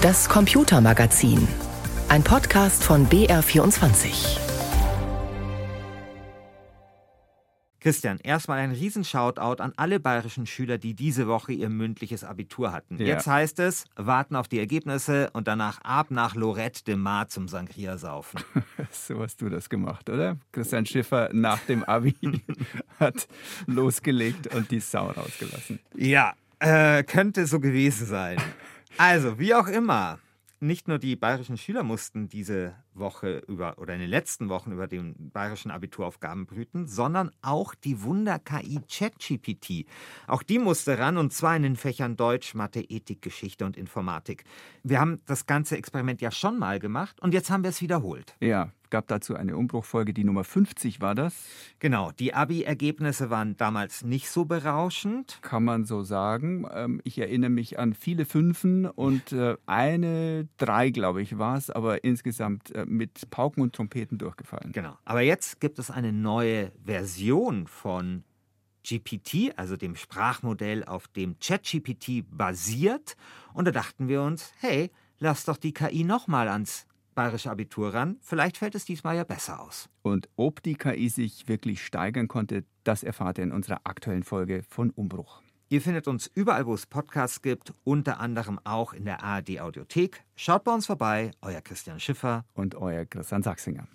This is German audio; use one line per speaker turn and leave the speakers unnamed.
Das Computermagazin. Ein Podcast von BR24.
Christian, erstmal ein Riesen-Shoutout an alle bayerischen Schüler, die diese Woche ihr mündliches Abitur hatten.
Ja.
Jetzt heißt es, warten auf die Ergebnisse und danach ab nach Lorette de Mar zum Sangria saufen.
So hast du das gemacht, oder? Christian Schiffer nach dem Abi hat losgelegt und die Sau rausgelassen.
Ja, äh, könnte so gewesen sein. Also, wie auch immer. Nicht nur die bayerischen Schüler mussten diese Woche über oder in den letzten Wochen über den bayerischen Abituraufgaben brüten, sondern auch die Wunder-KI ChatGPT. Auch die musste ran und zwar in den Fächern Deutsch, Mathe, Ethik, Geschichte und Informatik. Wir haben das ganze Experiment ja schon mal gemacht und jetzt haben wir es wiederholt.
Ja, gab dazu eine Umbruchfolge, die Nummer 50 war das,
Genau, die Abi-Ergebnisse waren damals nicht so berauschend.
kann man so sagen. Ähm, Ich erinnere mich an viele Fünfen und äh, eine Drei, glaube ich, war es, aber insgesamt äh, mit Pauken und Trompeten durchgefallen.
Genau. Aber jetzt gibt es eine neue Version von GPT, also dem Sprachmodell, auf dem ChatGPT basiert. Und da dachten wir uns, hey, lass doch die KI nochmal ans bayerische Abitur ran. Vielleicht fällt es diesmal ja besser aus.
Und ob die KI sich wirklich steigern konnte, das erfahrt ihr in unserer aktuellen Folge von Umbruch.
Ihr findet uns überall, wo es Podcasts gibt, unter anderem auch in der ARD Audiothek. Schaut bei uns vorbei, euer Christian Schiffer.
Und euer Christian Sachsinger.